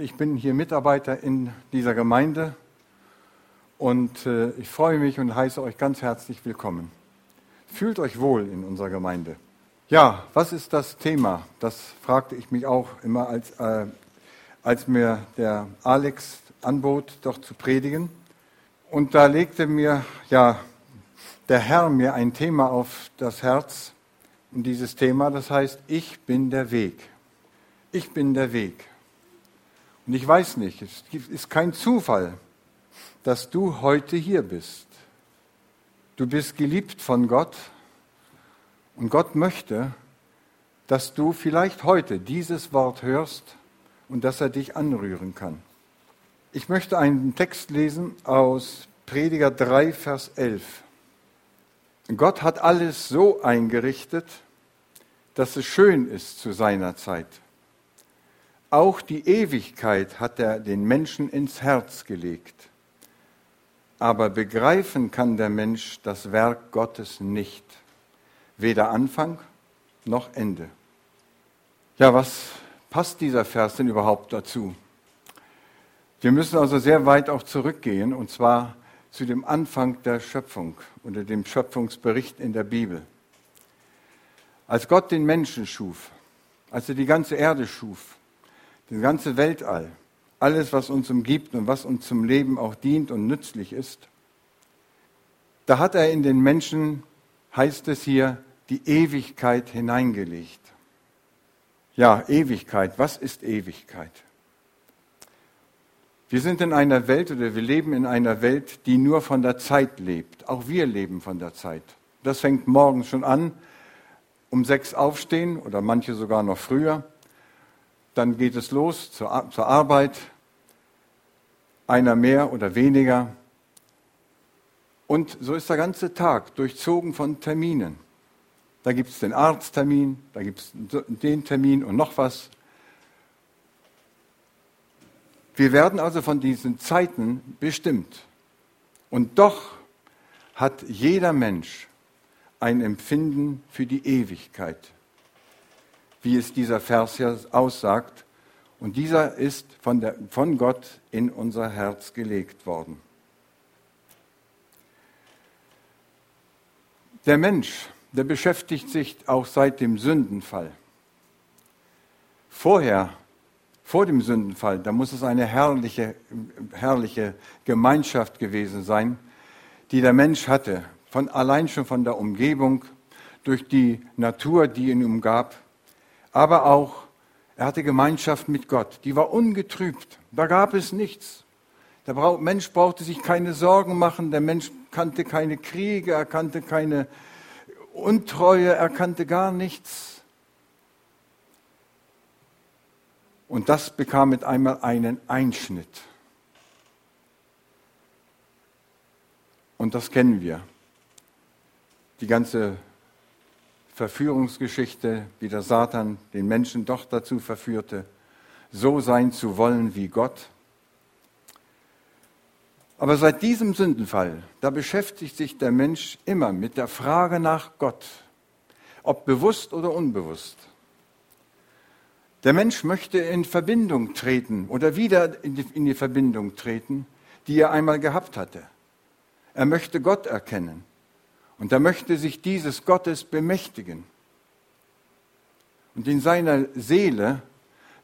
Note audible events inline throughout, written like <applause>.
Ich bin hier Mitarbeiter in dieser Gemeinde und äh, ich freue mich und heiße euch ganz herzlich willkommen. Fühlt euch wohl in unserer Gemeinde. Ja, was ist das Thema? Das fragte ich mich auch immer, als, äh, als mir der Alex anbot, doch zu predigen. Und da legte mir ja der Herr mir ein Thema auf das Herz. Und dieses Thema, das heißt, ich bin der Weg. Ich bin der Weg. Und ich weiß nicht, es ist kein Zufall, dass du heute hier bist. Du bist geliebt von Gott und Gott möchte, dass du vielleicht heute dieses Wort hörst und dass er dich anrühren kann. Ich möchte einen Text lesen aus Prediger 3, Vers 11. Gott hat alles so eingerichtet, dass es schön ist zu seiner Zeit. Auch die Ewigkeit hat er den Menschen ins Herz gelegt. Aber begreifen kann der Mensch das Werk Gottes nicht. Weder Anfang noch Ende. Ja, was passt dieser Vers denn überhaupt dazu? Wir müssen also sehr weit auch zurückgehen, und zwar zu dem Anfang der Schöpfung oder dem Schöpfungsbericht in der Bibel. Als Gott den Menschen schuf, als er die ganze Erde schuf, das ganze Weltall, alles, was uns umgibt und was uns zum Leben auch dient und nützlich ist, da hat er in den Menschen, heißt es hier, die Ewigkeit hineingelegt. Ja, Ewigkeit, was ist Ewigkeit? Wir sind in einer Welt oder wir leben in einer Welt, die nur von der Zeit lebt. Auch wir leben von der Zeit. Das fängt morgens schon an, um sechs aufstehen oder manche sogar noch früher dann geht es los zur, zur Arbeit, einer mehr oder weniger. Und so ist der ganze Tag durchzogen von Terminen. Da gibt es den Arzttermin, da gibt es den Termin und noch was. Wir werden also von diesen Zeiten bestimmt. Und doch hat jeder Mensch ein Empfinden für die Ewigkeit wie es dieser Vers ja aussagt. Und dieser ist von, der, von Gott in unser Herz gelegt worden. Der Mensch, der beschäftigt sich auch seit dem Sündenfall. Vorher, vor dem Sündenfall, da muss es eine herrliche, herrliche Gemeinschaft gewesen sein, die der Mensch hatte, von, allein schon von der Umgebung, durch die Natur, die ihn umgab aber auch, er hatte Gemeinschaft mit Gott. Die war ungetrübt. Da gab es nichts. Der Mensch brauchte sich keine Sorgen machen. Der Mensch kannte keine Kriege, er kannte keine Untreue, er kannte gar nichts. Und das bekam mit einmal einen Einschnitt. Und das kennen wir. Die ganze Verführungsgeschichte, wie der Satan den Menschen doch dazu verführte, so sein zu wollen wie Gott. Aber seit diesem Sündenfall, da beschäftigt sich der Mensch immer mit der Frage nach Gott, ob bewusst oder unbewusst. Der Mensch möchte in Verbindung treten oder wieder in die, in die Verbindung treten, die er einmal gehabt hatte. Er möchte Gott erkennen. Und er möchte sich dieses Gottes bemächtigen. Und in seiner Seele,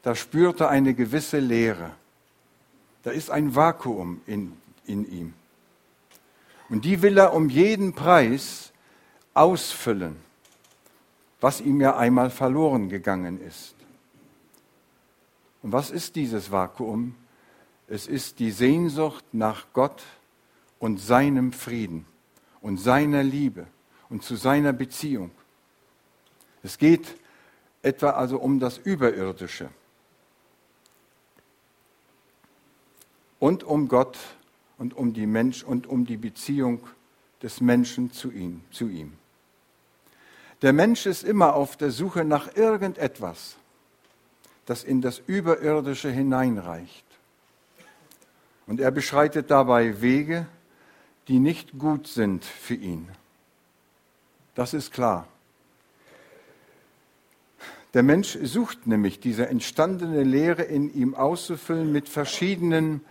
da spürt er eine gewisse Leere. Da ist ein Vakuum in, in ihm. Und die will er um jeden Preis ausfüllen, was ihm ja einmal verloren gegangen ist. Und was ist dieses Vakuum? Es ist die Sehnsucht nach Gott und seinem Frieden und seiner Liebe und zu seiner Beziehung. Es geht etwa also um das Überirdische und um Gott und um die Mensch und um die Beziehung des Menschen zu ihm, zu ihm. Der Mensch ist immer auf der Suche nach irgendetwas, das in das Überirdische hineinreicht. Und er beschreitet dabei Wege, die nicht gut sind für ihn. Das ist klar. Der Mensch sucht nämlich diese entstandene Lehre in ihm auszufüllen mit verschiedenen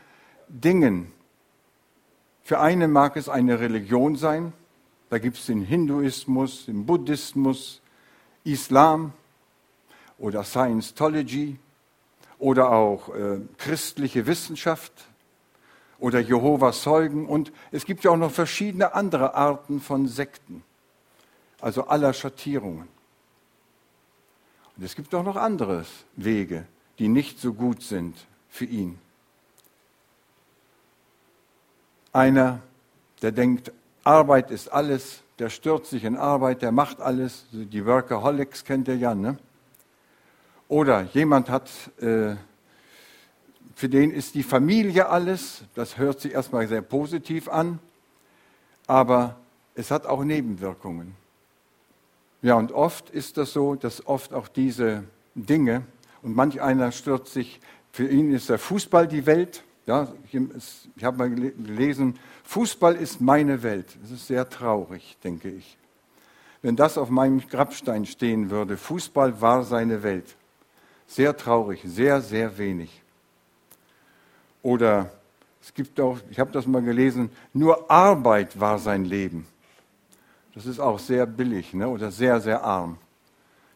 Dingen. Für eine mag es eine Religion sein, da gibt es den Hinduismus, den Buddhismus, Islam oder Scientology oder auch äh, christliche Wissenschaft oder Jehovas Zeugen und es gibt ja auch noch verschiedene andere Arten von Sekten, also aller Schattierungen. Und es gibt auch noch andere Wege, die nicht so gut sind für ihn. Einer, der denkt, Arbeit ist alles, der stürzt sich in Arbeit, der macht alles. Die Workaholics kennt ihr ja, ne? Oder jemand hat, äh, für den ist die Familie alles. Das hört sich erstmal sehr positiv an, aber es hat auch Nebenwirkungen. Ja, und oft ist das so, dass oft auch diese Dinge, und manch einer stürzt sich, für ihn ist der Fußball die Welt. Ja, ich habe mal gelesen, Fußball ist meine Welt. Das ist sehr traurig, denke ich. Wenn das auf meinem Grabstein stehen würde, Fußball war seine Welt. Sehr traurig, sehr, sehr wenig. Oder es gibt auch, ich habe das mal gelesen, nur Arbeit war sein Leben. Das ist auch sehr billig ne? oder sehr, sehr arm.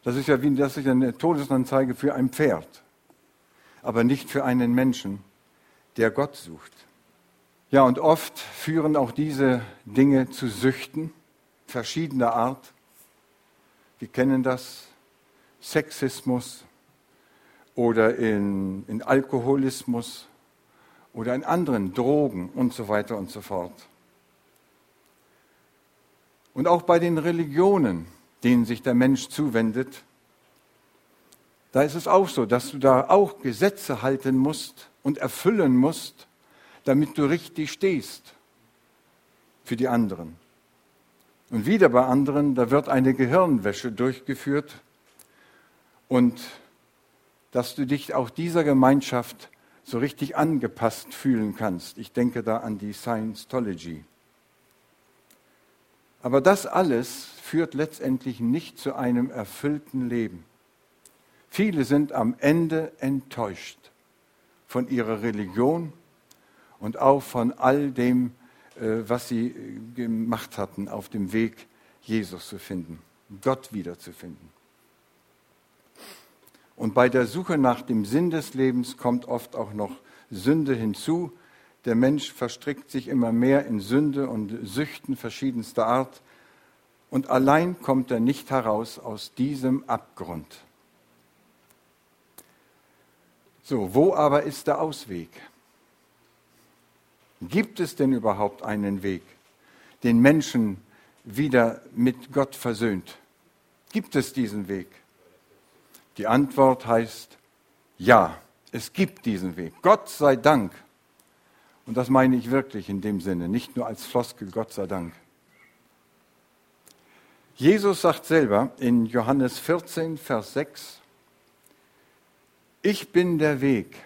Das ist ja wie das ist eine Todesanzeige für ein Pferd, aber nicht für einen Menschen, der Gott sucht. Ja, und oft führen auch diese Dinge zu Süchten verschiedener Art. Wir kennen das, Sexismus oder in, in Alkoholismus oder in anderen Drogen und so weiter und so fort. Und auch bei den Religionen, denen sich der Mensch zuwendet, da ist es auch so, dass du da auch Gesetze halten musst und erfüllen musst, damit du richtig stehst für die anderen. Und wieder bei anderen, da wird eine Gehirnwäsche durchgeführt und dass du dich auch dieser Gemeinschaft so richtig angepasst fühlen kannst. Ich denke da an die Scientology. Aber das alles führt letztendlich nicht zu einem erfüllten Leben. Viele sind am Ende enttäuscht von ihrer Religion und auch von all dem, äh, was sie gemacht hatten auf dem Weg, Jesus zu finden, Gott wiederzufinden. Und bei der Suche nach dem Sinn des Lebens kommt oft auch noch Sünde hinzu, der Mensch verstrickt sich immer mehr in Sünde und Süchten verschiedenster Art und allein kommt er nicht heraus aus diesem Abgrund. So, wo aber ist der Ausweg? Gibt es denn überhaupt einen Weg, den Menschen wieder mit Gott versöhnt? Gibt es diesen Weg? Die Antwort heißt ja, es gibt diesen Weg. Gott sei Dank und das meine ich wirklich in dem Sinne, nicht nur als Floskel, Gott sei Dank. Jesus sagt selber in Johannes 14, Vers 6, ich bin der Weg,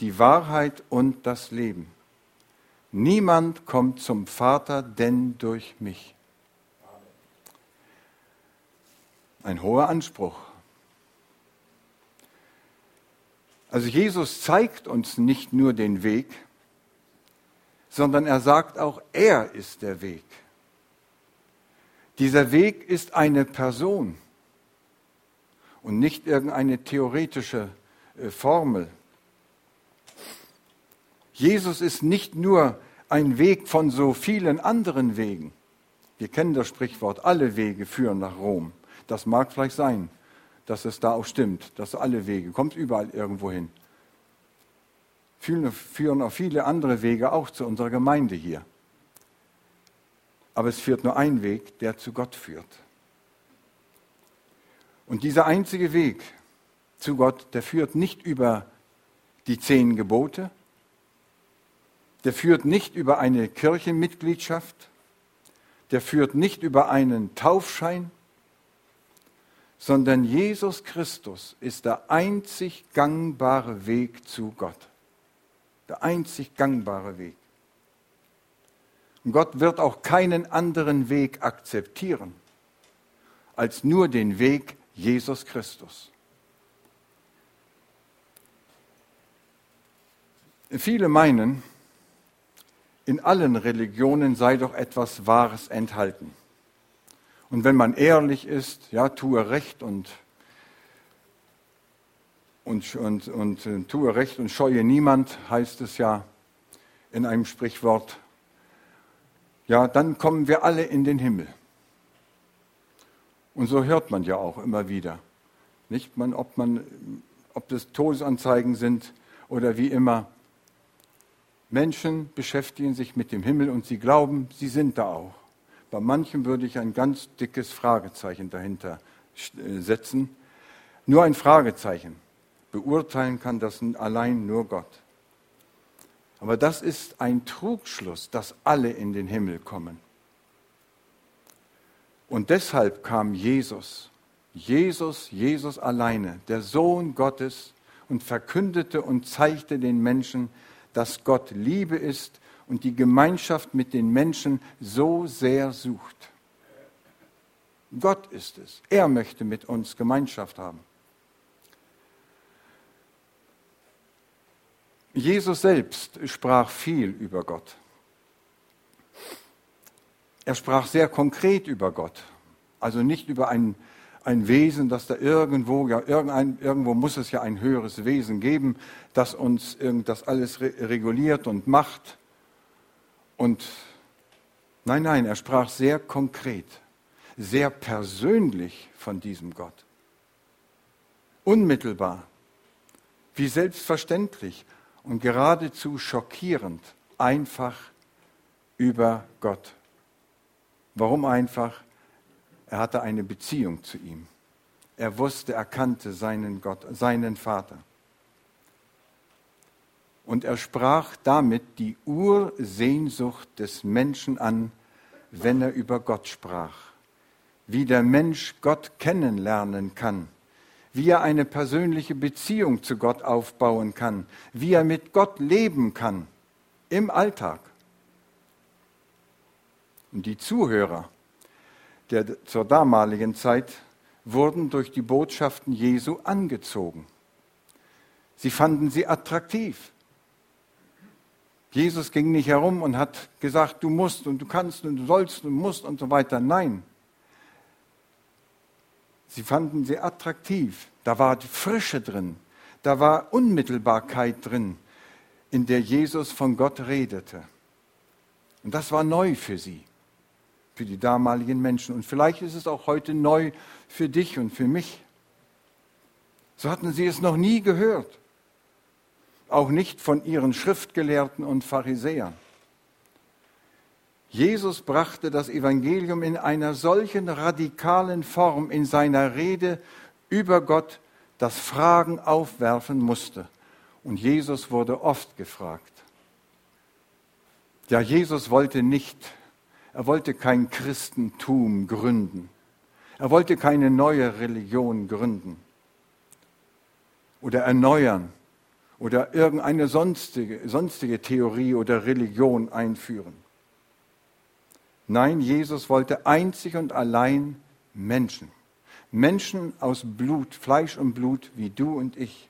die Wahrheit und das Leben. Niemand kommt zum Vater denn durch mich. Ein hoher Anspruch. Also Jesus zeigt uns nicht nur den Weg, sondern er sagt auch, er ist der Weg. Dieser Weg ist eine Person und nicht irgendeine theoretische äh, Formel. Jesus ist nicht nur ein Weg von so vielen anderen Wegen. Wir kennen das Sprichwort, alle Wege führen nach Rom. Das mag vielleicht sein, dass es da auch stimmt, dass alle Wege, kommt überall irgendwo hin führen auch viele andere Wege auch zu unserer Gemeinde hier. Aber es führt nur ein Weg, der zu Gott führt. Und dieser einzige Weg zu Gott, der führt nicht über die zehn Gebote, der führt nicht über eine Kirchenmitgliedschaft, der führt nicht über einen Taufschein, sondern Jesus Christus ist der einzig gangbare Weg zu Gott der einzig gangbare Weg. Und Gott wird auch keinen anderen Weg akzeptieren als nur den Weg Jesus Christus. Viele meinen, in allen Religionen sei doch etwas Wahres enthalten. Und wenn man ehrlich ist, ja, tue Recht und, und, und, und, äh, tue Recht und scheue niemand, heißt es ja in einem Sprichwort. Ja, dann kommen wir alle in den Himmel. Und so hört man ja auch immer wieder. Nicht man, ob, man, ob das Todesanzeigen sind oder wie immer. Menschen beschäftigen sich mit dem Himmel und sie glauben, sie sind da auch. Bei manchen würde ich ein ganz dickes Fragezeichen dahinter äh, setzen. Nur ein Fragezeichen. Beurteilen kann das allein nur Gott. Aber das ist ein Trugschluss, dass alle in den Himmel kommen. Und deshalb kam Jesus, Jesus, Jesus alleine, der Sohn Gottes, und verkündete und zeigte den Menschen, dass Gott Liebe ist und die Gemeinschaft mit den Menschen so sehr sucht. Gott ist es. Er möchte mit uns Gemeinschaft haben. Jesus selbst sprach viel über Gott. Er sprach sehr konkret über Gott. Also nicht über ein ein Wesen, das da irgendwo, ja, irgendwo muss es ja ein höheres Wesen geben, das uns das alles reguliert und macht. Und nein, nein, er sprach sehr konkret, sehr persönlich von diesem Gott. Unmittelbar, wie selbstverständlich und geradezu schockierend einfach über Gott. Warum einfach? Er hatte eine Beziehung zu ihm. Er wusste, er kannte seinen Gott, seinen Vater. Und er sprach damit die Ursehnsucht des Menschen an, wenn er über Gott sprach. Wie der Mensch Gott kennenlernen kann, wie er eine persönliche Beziehung zu Gott aufbauen kann, wie er mit Gott leben kann im Alltag. Und die Zuhörer, der zur damaligen Zeit wurden durch die Botschaften Jesu angezogen. Sie fanden sie attraktiv. Jesus ging nicht herum und hat gesagt, du musst und du kannst und du sollst und musst und so weiter. Nein. Sie fanden sie attraktiv. Da war Frische drin. Da war Unmittelbarkeit drin, in der Jesus von Gott redete. Und das war neu für sie für die damaligen Menschen. Und vielleicht ist es auch heute neu für dich und für mich. So hatten sie es noch nie gehört. Auch nicht von ihren Schriftgelehrten und Pharisäern. Jesus brachte das Evangelium in einer solchen radikalen Form in seiner Rede über Gott, dass Fragen aufwerfen musste. Und Jesus wurde oft gefragt. Ja, Jesus wollte nicht er wollte kein Christentum gründen. Er wollte keine neue Religion gründen oder erneuern oder irgendeine sonstige, sonstige Theorie oder Religion einführen. Nein, Jesus wollte einzig und allein Menschen. Menschen aus Blut, Fleisch und Blut wie du und ich.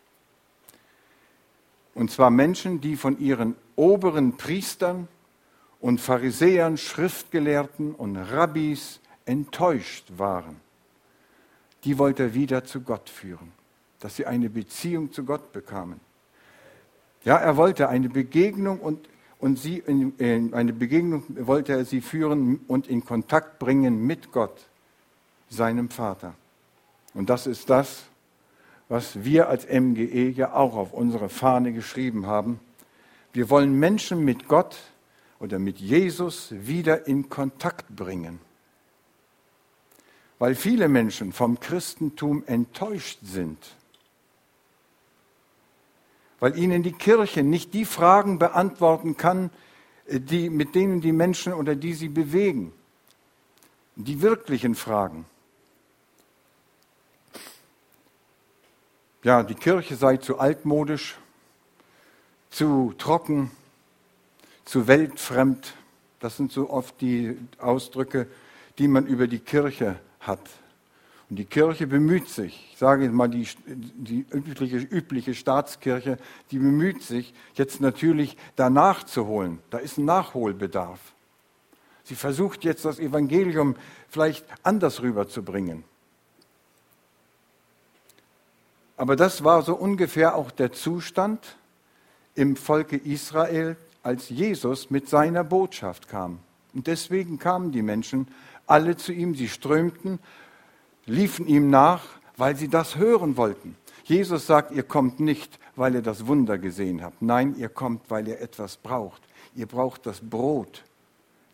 Und zwar Menschen, die von ihren oberen Priestern und Pharisäern, Schriftgelehrten und Rabbis enttäuscht waren. Die wollte er wieder zu Gott führen, dass sie eine Beziehung zu Gott bekamen. Ja, er wollte eine Begegnung und, und sie in, in eine Begegnung wollte er sie führen und in Kontakt bringen mit Gott, seinem Vater. Und das ist das, was wir als MGE ja auch auf unsere Fahne geschrieben haben. Wir wollen Menschen mit Gott oder mit Jesus wieder in Kontakt bringen. Weil viele Menschen vom Christentum enttäuscht sind. Weil ihnen die Kirche nicht die Fragen beantworten kann, die, mit denen die Menschen oder die sie bewegen. Die wirklichen Fragen. Ja, die Kirche sei zu altmodisch, zu trocken, zu weltfremd. Das sind so oft die Ausdrücke, die man über die Kirche hat. Und die Kirche bemüht sich, ich sage mal die, die übliche, übliche Staatskirche, die bemüht sich jetzt natürlich da nachzuholen. Da ist ein Nachholbedarf. Sie versucht jetzt das Evangelium vielleicht anders rüberzubringen. Aber das war so ungefähr auch der Zustand im Volke Israel, als Jesus mit seiner Botschaft kam. Und deswegen kamen die Menschen alle zu ihm, sie strömten liefen ihm nach, weil sie das hören wollten. Jesus sagt, ihr kommt nicht, weil ihr das Wunder gesehen habt. Nein, ihr kommt, weil ihr etwas braucht. Ihr braucht das Brot,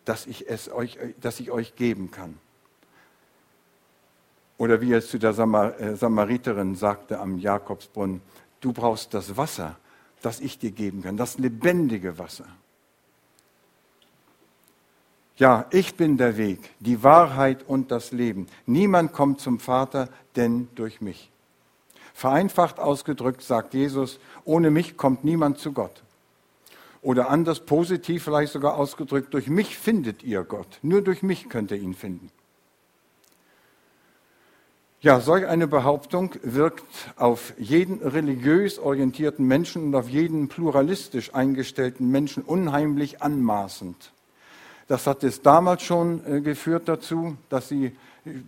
das ich, es euch, das ich euch geben kann. Oder wie er es zu der äh, Samariterin sagte am Jakobsbrunnen, du brauchst das Wasser, das ich dir geben kann, das lebendige Wasser. Ja, ich bin der Weg, die Wahrheit und das Leben. Niemand kommt zum Vater, denn durch mich. Vereinfacht ausgedrückt sagt Jesus, ohne mich kommt niemand zu Gott. Oder anders positiv vielleicht sogar ausgedrückt, durch mich findet ihr Gott. Nur durch mich könnt ihr ihn finden. Ja, solch eine Behauptung wirkt auf jeden religiös orientierten Menschen und auf jeden pluralistisch eingestellten Menschen unheimlich anmaßend. Das hat es damals schon äh, geführt dazu, dass sie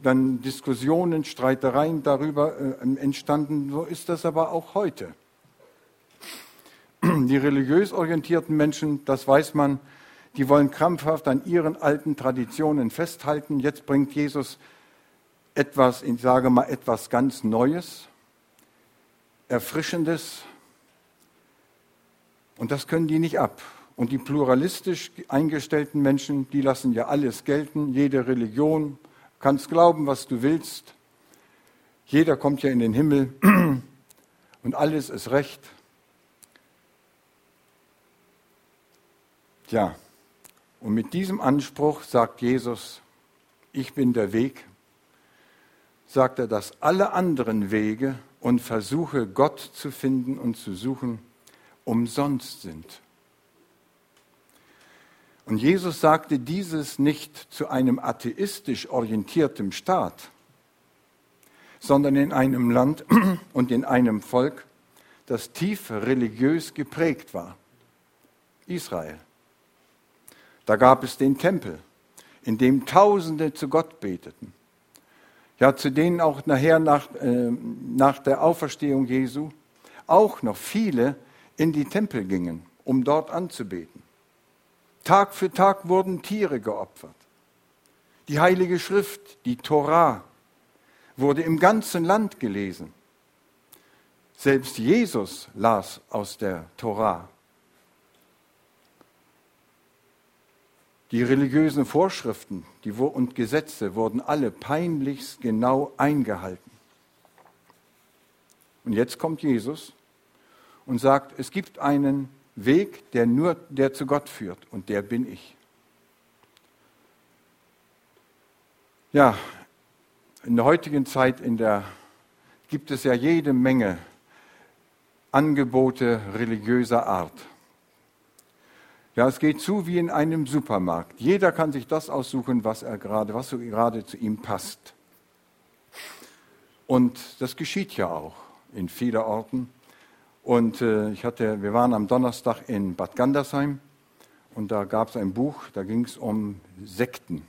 dann Diskussionen, Streitereien darüber äh, entstanden. So ist das aber auch heute. <clears throat> Die religiös orientierten Menschen, das weiß man, die wollen krampfhaft an ihren alten Traditionen festhalten. Jetzt bringt Jesus etwas, ich sage mal, etwas ganz Neues, Erfrischendes. Und das können die nicht ab. Und die pluralistisch eingestellten Menschen, die lassen ja alles gelten, jede Religion, kannst glauben, was du willst. Jeder kommt ja in den Himmel <clears throat> und alles ist recht. Ja, und mit diesem Anspruch sagt Jesus, ich bin der Weg, sagt er, dass alle anderen Wege und Versuche, Gott zu finden und zu suchen, umsonst sind. Und Jesus sagte dieses nicht zu einem atheistisch orientierten Staat, sondern in einem Land <clears throat> und in einem Volk, das tief religiös geprägt war. Israel. Da gab es den Tempel, in dem Tausende zu Gott beteten. Ja, zu denen auch nachher nach, äh, nach der Auferstehung Jesu auch noch viele in die Tempel gingen, um dort anzubeten. Tag für Tag wurden Tiere geopfert. Die Heilige Schrift, die Torah, wurde im ganzen Land gelesen. Selbst Jesus las aus der Torah. Die religiösen Vorschriften und Gesetze wurden alle peinlichst genau eingehalten. Und jetzt kommt Jesus und sagt, es gibt einen Weg, der nur der zu Gott führt und der bin ich. Ja, in der heutigen Zeit in der, gibt es ja jede Menge Angebote religiöser Art. Ja, es geht zu wie in einem Supermarkt. Jeder kann sich das aussuchen, was er gerade, was so gerade zu ihm passt. Und das geschieht ja auch in vielen Orten. Und äh, ich hatte, wir waren am Donnerstag in Bad Gandersheim und da gab es ein Buch, da ging es um Sekten.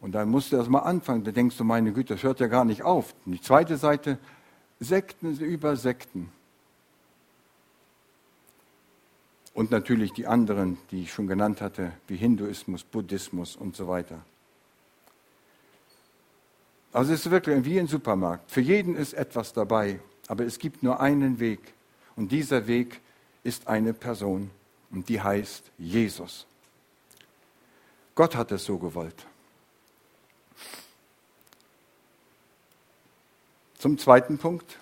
Und da musste das mal anfangen. Da denkst du, meine Güte, das hört ja gar nicht auf. Und die zweite Seite, Sekten über Sekten. Und natürlich die anderen, die ich schon genannt hatte, wie Hinduismus, Buddhismus und so weiter. Also es ist wirklich wie ein Supermarkt. Für jeden ist etwas dabei, aber es gibt nur einen Weg. Und dieser Weg ist eine Person und die heißt Jesus. Gott hat es so gewollt. Zum zweiten Punkt.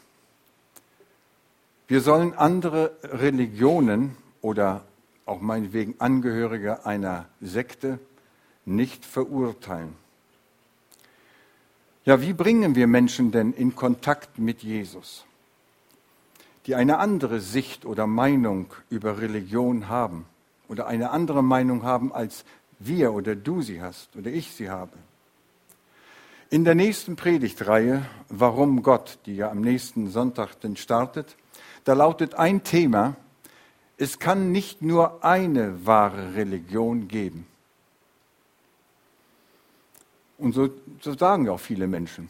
Wir sollen andere Religionen oder auch meinetwegen Angehörige einer Sekte nicht verurteilen. Ja, wie bringen wir Menschen denn in Kontakt mit Jesus? Die eine andere Sicht oder Meinung über Religion haben oder eine andere Meinung haben, als wir oder du sie hast oder ich sie habe. In der nächsten Predigtreihe, Warum Gott, die ja am nächsten Sonntag denn startet, da lautet ein Thema, es kann nicht nur eine wahre Religion geben. Und so, so sagen auch viele Menschen.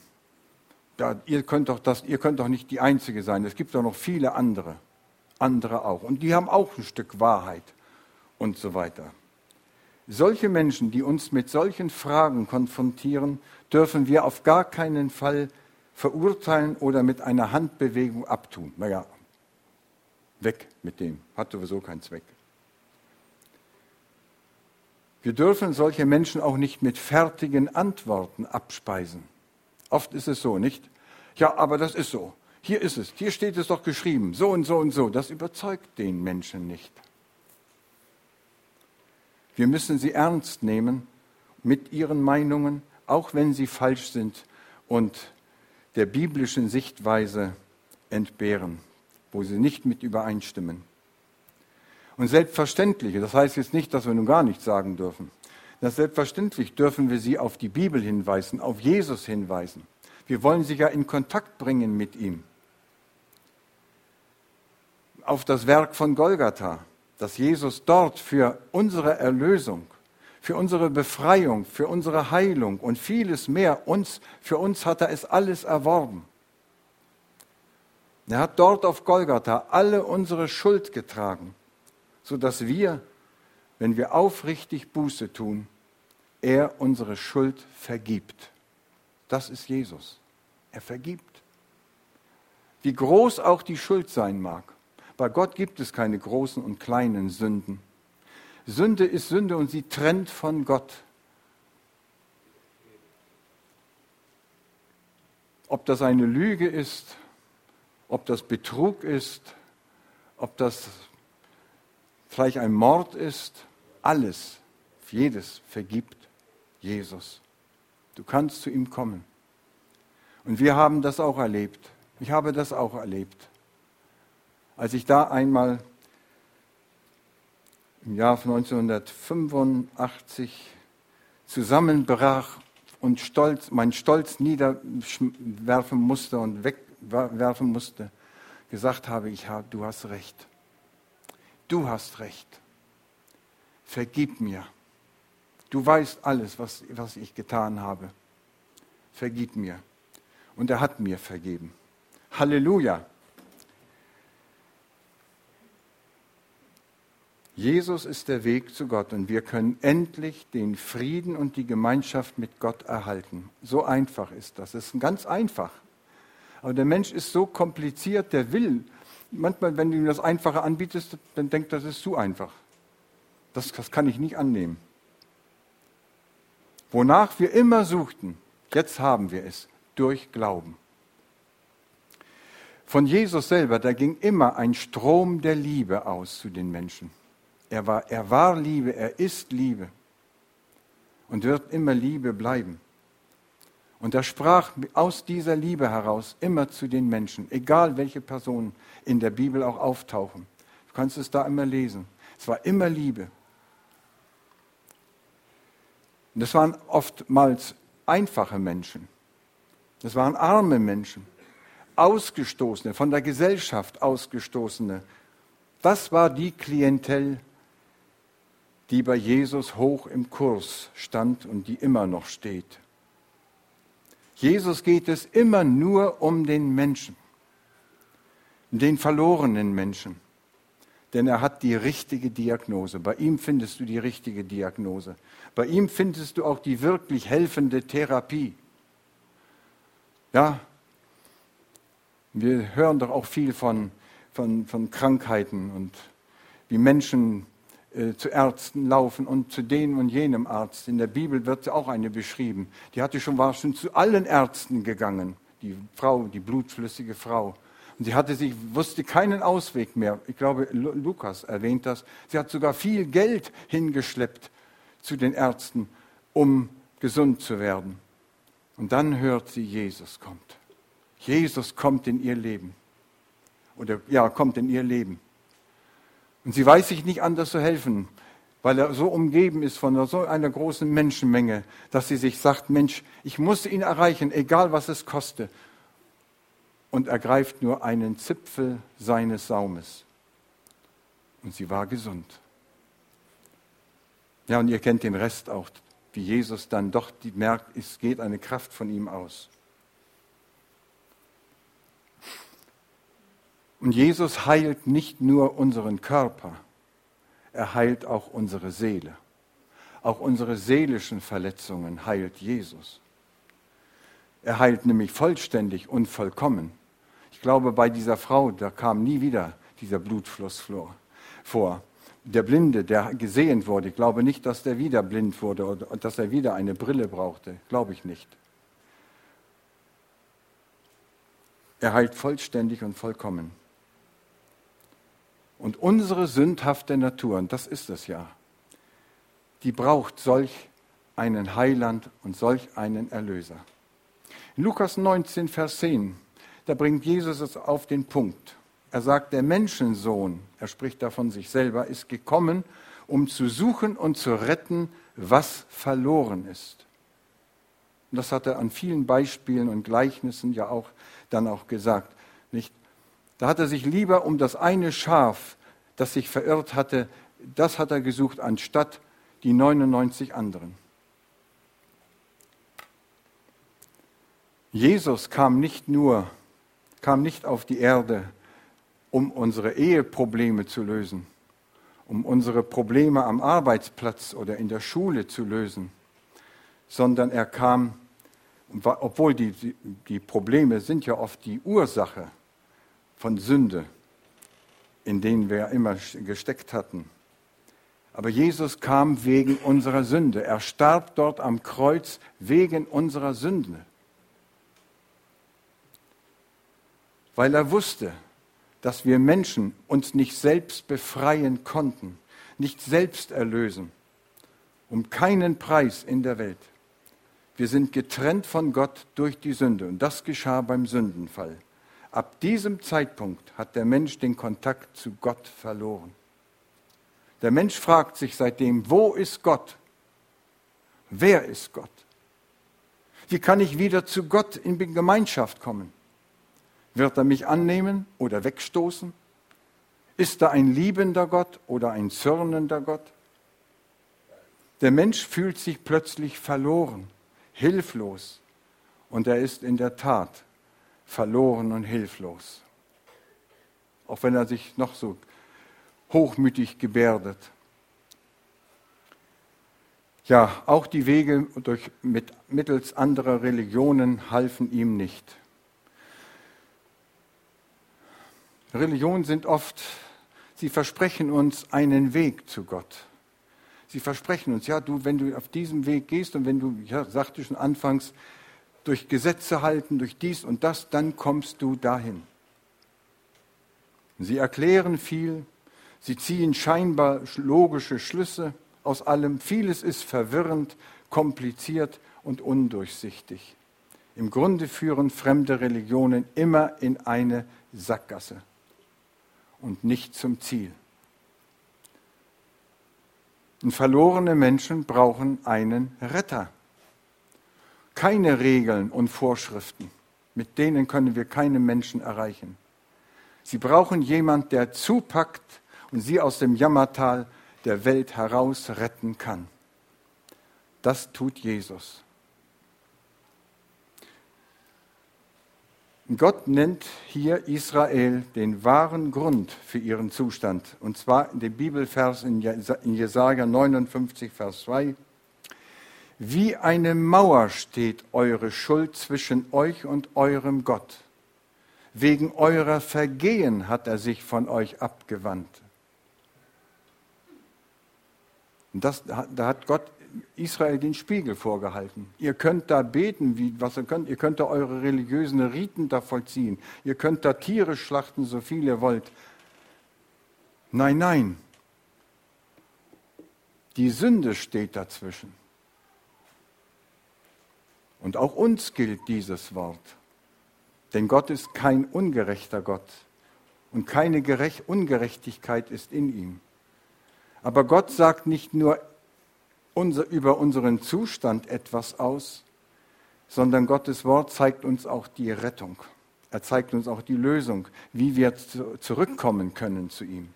Ja, ihr, könnt doch das, ihr könnt doch nicht die Einzige sein, es gibt doch noch viele andere, andere auch. Und die haben auch ein Stück Wahrheit und so weiter. Solche Menschen, die uns mit solchen Fragen konfrontieren, dürfen wir auf gar keinen Fall verurteilen oder mit einer Handbewegung abtun. Naja, weg mit dem, hat sowieso keinen Zweck. Wir dürfen solche Menschen auch nicht mit fertigen Antworten abspeisen. Oft ist es so, nicht? Ja, aber das ist so. Hier ist es. Hier steht es doch geschrieben. So und so und so. Das überzeugt den Menschen nicht. Wir müssen sie ernst nehmen mit ihren Meinungen, auch wenn sie falsch sind und der biblischen Sichtweise entbehren, wo sie nicht mit übereinstimmen. Und selbstverständlich, das heißt jetzt nicht, dass wir nun gar nichts sagen dürfen. Das selbstverständlich dürfen wir sie auf die Bibel hinweisen, auf Jesus hinweisen. Wir wollen sie ja in Kontakt bringen mit ihm. Auf das Werk von Golgatha dass Jesus dort für unsere Erlösung, für unsere Befreiung, für unsere Heilung und vieles mehr uns, für uns hat er es alles erworben. Er hat dort auf Golgatha alle unsere Schuld getragen, sodass wir, wenn wir aufrichtig Buße tun, er unsere Schuld vergibt. Das ist Jesus. Er vergibt. Wie groß auch die Schuld sein mag. Bei Gott gibt es keine großen und kleinen Sünden. Sünde ist Sünde und sie trennt von Gott. Ob das eine Lüge ist, ob das Betrug ist, ob das vielleicht ein Mord ist, alles, jedes vergibt Jesus. Du kannst zu ihm kommen. Und wir haben das auch erlebt. Ich habe das auch erlebt. Als ich da einmal im Jahr 1985 zusammenbrach und stolz, mein Stolz niederwerfen musste und wegwerfen musste, gesagt habe, ich habe, du hast recht. Du hast recht. Vergib mir. Du weißt alles, was, was ich getan habe. Vergib mir. Und er hat mir vergeben. Halleluja. Jesus ist der Weg zu Gott und wir können endlich den Frieden und die Gemeinschaft mit Gott erhalten. So einfach ist das. Es ist ganz einfach. Aber der Mensch ist so kompliziert, der will. Manchmal, wenn du ihm das Einfache anbietest, dann denkt er, das ist zu einfach. Das, das kann ich nicht annehmen. Wonach wir immer suchten, jetzt haben wir es, durch Glauben. Von Jesus selber, da ging immer ein Strom der Liebe aus zu den Menschen. Er war, er war Liebe, er ist Liebe und wird immer Liebe bleiben. Und er sprach aus dieser Liebe heraus immer zu den Menschen, egal welche Personen in der Bibel auch auftauchen. Du kannst es da immer lesen. Es war immer Liebe. Und das waren oftmals einfache Menschen. Das waren arme Menschen, Ausgestoßene, von der Gesellschaft Ausgestoßene. Das war die Klientel, die bei Jesus hoch im Kurs stand und die immer noch steht. Jesus geht es immer nur um den Menschen, den verlorenen Menschen, denn er hat die richtige Diagnose. Bei ihm findest du die richtige Diagnose. Bei ihm findest du auch die wirklich helfende Therapie. Ja, wir hören doch auch viel von, von, von Krankheiten und wie Menschen äh, zu Ärzten laufen und zu dem und jenem Arzt. In der Bibel wird auch eine beschrieben. Die hatte schon, war schon zu allen Ärzten gegangen, die Frau, die blutflüssige Frau. Und sie hatte sich, wusste keinen Ausweg mehr. Ich glaube, Lukas erwähnt das. Sie hat sogar viel Geld hingeschleppt zu den Ärzten, um gesund zu werden. Und dann hört sie, Jesus kommt. Jesus kommt in ihr Leben. Oder ja, kommt in ihr Leben. Und sie weiß sich nicht anders zu helfen. weil er so umgeben ist von so einer großen Menschenmenge, dass sie sich sagt, Mensch, ich muss ihn erreichen, egal was es koste. Und ergreift nur einen Zipfel seines Saumes. Und sie war gesund. Ja, und ihr kennt den Rest auch, wie Jesus dann doch merkt, es geht eine Kraft von ihm aus. Und Jesus heilt nicht nur unseren Körper, er heilt auch unsere Seele. Auch unsere seelischen Verletzungen heilt Jesus. Er heilt nämlich vollständig und vollkommen. Ich glaube, bei dieser Frau, da kam nie wieder dieser Blutfluss vor. Der Blinde, der gesehen wurde, ich glaube nicht, dass der wieder blind wurde oder dass er wieder eine Brille brauchte. Glaube ich nicht. Er heilt vollständig und vollkommen. Und unsere sündhafte Natur, und das ist es ja, die braucht solch einen Heiland und solch einen Erlöser. In Lukas 19, Vers 10, da bringt Jesus es auf den Punkt. Er sagt, der Menschensohn, er spricht da von sich selber, ist gekommen, um zu suchen und zu retten, was verloren ist. Und das hat er an vielen Beispielen und Gleichnissen ja auch dann auch gesagt. Nicht? Da hat er sich lieber um das eine Schaf, das sich verirrt hatte, das hat er gesucht, anstatt die 99 anderen. Jesus kam nicht nur, kam nicht auf die Erde, um unsere Eheprobleme zu lösen, um unsere Probleme am Arbeitsplatz oder in der Schule zu lösen, sondern er kam, obwohl die, die Probleme sind ja oft die Ursache von Sünde, in denen wir immer gesteckt hatten. Aber Jesus kam wegen unserer Sünde. Er starb dort am Kreuz wegen unserer Sünde. Weil er wusste, dass wir Menschen uns nicht selbst befreien konnten, nicht selbst erlösen, um keinen Preis in der Welt. Wir sind getrennt von Gott durch die Sünde und das geschah beim Sündenfall. Ab diesem Zeitpunkt hat der Mensch den Kontakt zu Gott verloren. Der Mensch fragt sich seitdem, wo ist Gott? Wer ist Gott? Wie kann ich wieder zu Gott in Gemeinschaft kommen? Wird er mich annehmen oder wegstoßen? Ist er ein liebender Gott oder ein zürnender Gott? Der Mensch fühlt sich plötzlich verloren, hilflos und er ist in der Tat verloren und hilflos. Auch wenn er sich noch so hochmütig gebärdet. Ja, auch die Wege durch, mit, mittels anderer Religionen halfen ihm nicht. Religionen sind oft, sie versprechen uns einen Weg zu Gott. Sie versprechen uns, ja, du, wenn du auf diesem Weg gehst und wenn du, ja, sagte schon anfangs, durch Gesetze halten, durch dies und das, dann kommst du dahin. Sie erklären viel, sie ziehen scheinbar logische Schlüsse aus allem. Vieles ist verwirrend, kompliziert und undurchsichtig. Im Grunde führen fremde Religionen immer in eine Sackgasse und nicht zum Ziel. Und verlorene Menschen brauchen einen Retter keine Regeln und Vorschriften. Mit denen können wir keine Menschen erreichen. Sie brauchen jemand, der zupackt und sie aus dem Jammertal der Welt heraus retten kann. Das tut Jesus. Gott nennt hier Israel den wahren Grund für ihren Zustand. Und zwar in dem Bibelvers in Jesaja 59, Vers 2. Wie eine Mauer steht eure Schuld zwischen euch und eurem Gott. Wegen eurer Vergehen hat er sich von euch abgewandt. Und das, da hat Gott Israel den Spiegel vorgehalten. Ihr könnt da beten, wie, was ihr könnt. Ihr könnt da eure religiösen Riten da vollziehen. Ihr könnt da Tiere schlachten, so viel ihr wollt. Nein, nein. Die Sünde steht dazwischen. Und auch uns gilt dieses Wort. Denn Gott ist kein ungerechter Gott und keine Ungerechtigkeit ist in ihm. Aber Gott sagt nicht nur unser, über unseren Zustand etwas aus, sondern Gottes Wort zeigt uns auch die Rettung. Er zeigt uns auch die Lösung, wie wir zurückkommen können zu ihm.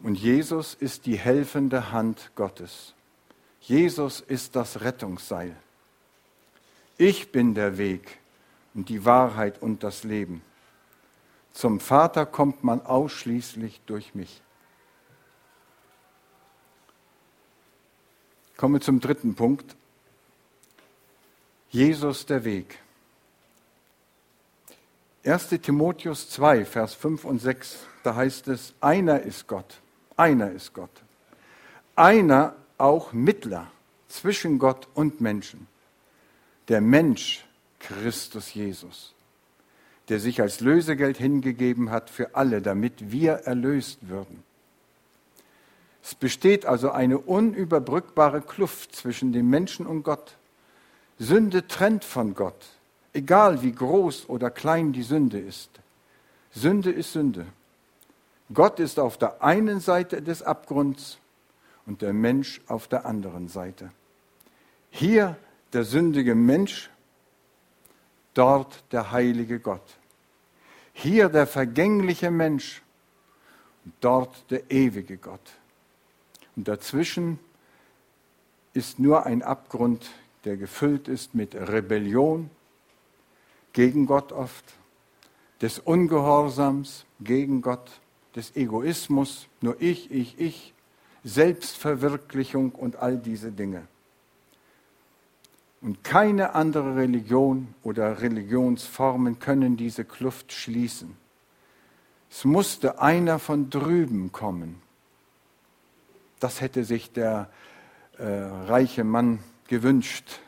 Und Jesus ist die helfende Hand Gottes. Jesus ist das Rettungsseil. Ich bin der Weg und die Wahrheit und das Leben. Zum Vater kommt man ausschließlich durch mich. Komme zum dritten Punkt. Jesus der Weg. 1 Timotheus 2, Vers 5 und 6, da heißt es, einer ist Gott, einer ist Gott. Einer auch Mittler zwischen Gott und Menschen. Der Mensch Christus Jesus, der sich als Lösegeld hingegeben hat für alle, damit wir erlöst würden. Es besteht also eine unüberbrückbare Kluft zwischen dem Menschen und Gott. Sünde trennt von Gott, egal wie groß oder klein die Sünde ist. Sünde ist Sünde. Gott ist auf der einen Seite des Abgrunds und der Mensch auf der anderen Seite. Hier der sündige Mensch, dort der heilige Gott. Hier der vergängliche Mensch, dort der ewige Gott. Und dazwischen ist nur ein Abgrund, der gefüllt ist mit Rebellion gegen Gott oft, des Ungehorsams gegen Gott, des Egoismus, nur ich, ich, ich, Selbstverwirklichung und all diese Dinge. Und keine andere Religion oder Religionsformen können diese Kluft schließen. Es musste einer von drüben kommen. Das hätte sich der äh, reiche Mann gewünscht,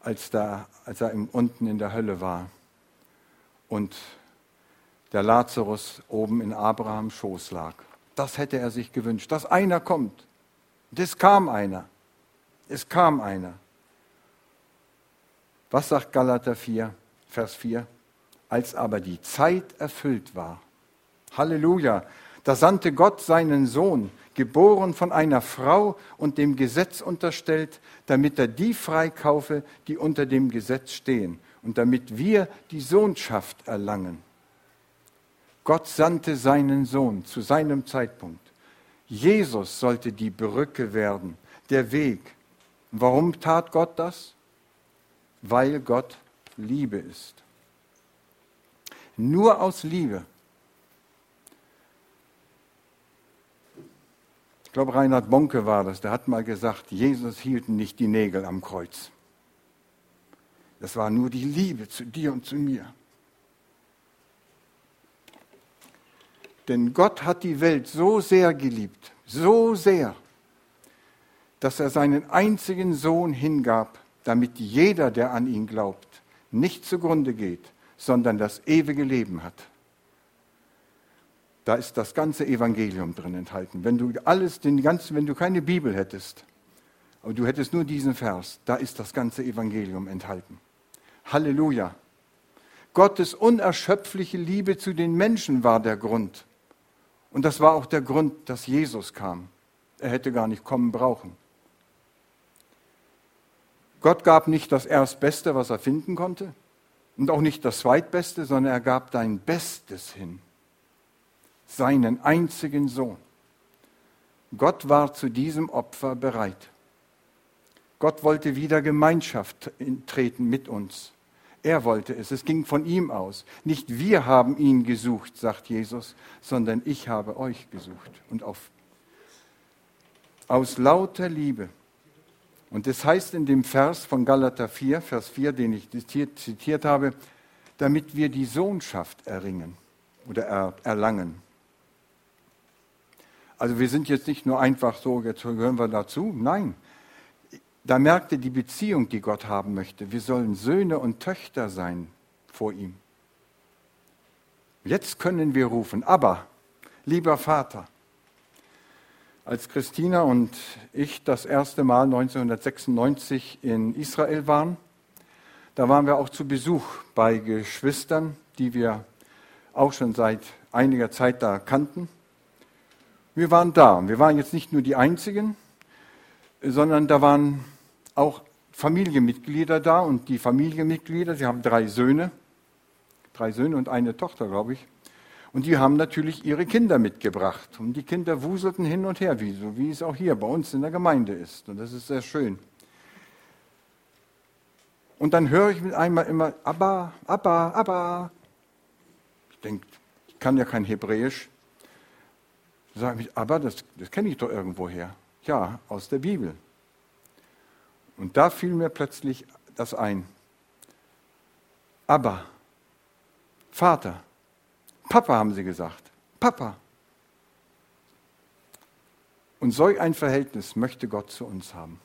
als, da, als er unten in der Hölle war und der Lazarus oben in Abrahams Schoß lag. Das hätte er sich gewünscht, dass einer kommt. Und es kam einer. Es kam einer. Was sagt Galater 4, Vers 4? Als aber die Zeit erfüllt war. Halleluja. Da sandte Gott seinen Sohn, geboren von einer Frau und dem Gesetz unterstellt, damit er die freikaufe, die unter dem Gesetz stehen, und damit wir die Sohnschaft erlangen. Gott sandte seinen Sohn zu seinem Zeitpunkt. Jesus sollte die Brücke werden, der Weg. Warum tat Gott das? Weil Gott Liebe ist. Nur aus Liebe glaube, Reinhard Bonke war das, der hat mal gesagt, Jesus hielt nicht die Nägel am Kreuz. Das war nur die Liebe zu dir und zu mir. Denn Gott hat die Welt so sehr geliebt, so sehr, dass er seinen einzigen Sohn hingab, damit jeder, der an ihn glaubt, nicht zugrunde geht, sondern das ewige Leben hat. Da ist das ganze Evangelium drin enthalten. Wenn du alles, den ganzen, wenn du keine Bibel hättest, aber du hättest nur diesen Vers, da ist das ganze Evangelium enthalten. Halleluja. Gottes unerschöpfliche Liebe zu den Menschen war der Grund. Und das war auch der Grund, dass Jesus kam. Er hätte gar nicht kommen brauchen. Gott gab nicht das Erstbeste, was er finden konnte, und auch nicht das Zweitbeste, sondern er gab dein Bestes hin seinen einzigen Sohn. Gott war zu diesem Opfer bereit. Gott wollte wieder Gemeinschaft treten mit uns. Er wollte es. Es ging von ihm aus. Nicht wir haben ihn gesucht, sagt Jesus, sondern ich habe euch gesucht. Und auf, aus lauter Liebe. Und das heißt in dem Vers von Galater 4, Vers 4, den ich zitiert habe, damit wir die Sohnschaft erringen oder erlangen. Also wir sind jetzt nicht nur einfach so, jetzt gehören wir dazu. Nein, da merkte die Beziehung, die Gott haben möchte. Wir sollen Söhne und Töchter sein vor ihm. Jetzt können wir rufen, aber, lieber Vater, als Christina und ich das erste Mal 1996 in Israel waren, da waren wir auch zu Besuch bei Geschwistern, die wir auch schon seit einiger Zeit da kannten Wir waren da. Wir waren jetzt nicht nur die Einzigen, sondern da waren auch Familienmitglieder da und die Familienmitglieder, sie haben drei Söhne, drei Söhne und eine Tochter, glaube ich. Und die haben natürlich ihre Kinder mitgebracht. Und die Kinder wuselten hin und her, wie, so wie es auch hier bei uns in der Gemeinde ist. Und das ist sehr schön. Und dann höre ich mit einmal immer, Abba, Abba, Abba. Ich denke, ich kann ja kein Hebräisch. Sage ich, aber das, das kenne ich doch irgendwo her. Ja, aus der Bibel. Und da fiel mir plötzlich das ein. Aber, Vater, Papa haben sie gesagt, Papa. Und solch ein Verhältnis möchte Gott zu uns haben.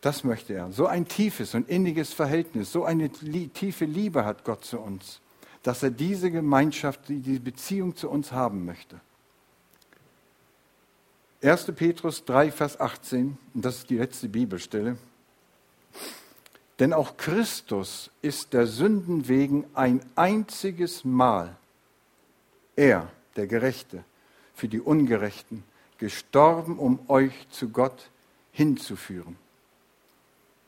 Das möchte er. So ein tiefes und inniges Verhältnis, so eine tiefe Liebe hat Gott zu uns, dass er diese Gemeinschaft, diese Beziehung zu uns haben möchte. 1. Petrus 3, Vers 18, und das ist die letzte Bibelstelle. Denn auch Christus ist der Sünden wegen ein einziges Mal, er, der Gerechte, für die Ungerechten, gestorben, um euch zu Gott hinzuführen.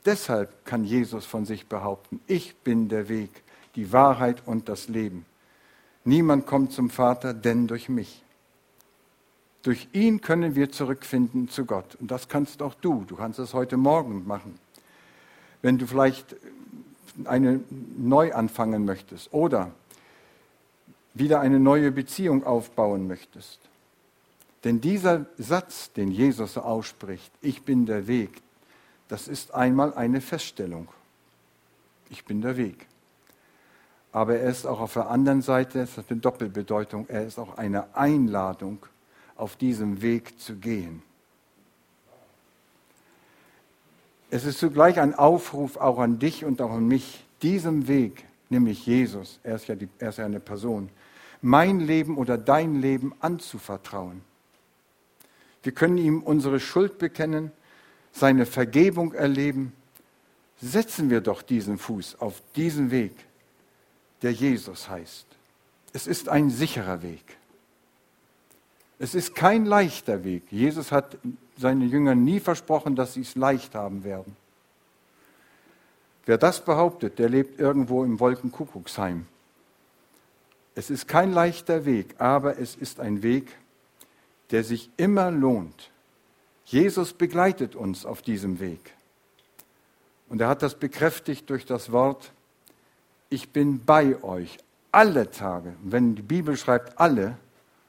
Deshalb kann Jesus von sich behaupten, ich bin der Weg, die Wahrheit und das Leben. Niemand kommt zum Vater, denn durch mich. Durch ihn können wir zurückfinden zu Gott. Und das kannst auch du. Du kannst es heute Morgen machen. Wenn du vielleicht eine neu anfangen möchtest oder wieder eine neue Beziehung aufbauen möchtest. Denn dieser Satz, den Jesus ausspricht, ich bin der Weg, das ist einmal eine Feststellung. Ich bin der Weg. Aber er ist auch auf der anderen Seite, es hat eine Doppelbedeutung, er ist auch eine Einladung auf diesem Weg zu gehen. Es ist zugleich ein Aufruf auch an dich und auch an mich, diesem Weg, nämlich Jesus, er ist ja, die, er ist ja eine Person, mein Leben oder dein Leben anzuvertrauen. Wir können ihm unsere Schuld bekennen, seine Vergebung erleben. Setzen wir doch diesen Fuß auf diesen Weg, der Jesus heißt. Es ist ein sicherer Weg. Es ist kein leichter Weg. Jesus hat seinen Jüngern nie versprochen, dass sie es leicht haben werden. Wer das behauptet, der lebt irgendwo im Wolkenkuckucksheim. Es ist kein leichter Weg, aber es ist ein Weg, der sich immer lohnt. Jesus begleitet uns auf diesem Weg. Und er hat das bekräftigt durch das Wort, ich bin bei euch alle Tage. Wenn die Bibel schreibt alle,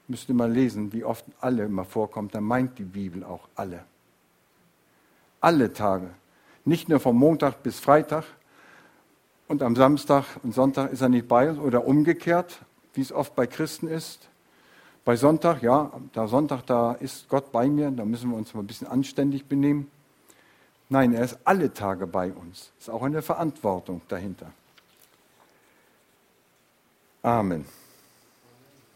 müsst ihr mal lesen, wie oft alle immer vorkommt, dann meint die Bibel auch alle. Alle Tage. Nicht nur vom Montag bis Freitag und am Samstag und Sonntag ist er nicht bei uns oder umgekehrt, wie es oft bei Christen ist. Bei Sonntag, ja, da Sonntag, da ist Gott bei mir, da müssen wir uns mal ein bisschen anständig benehmen. Nein, er ist alle Tage bei uns. Ist auch eine Verantwortung dahinter. Amen.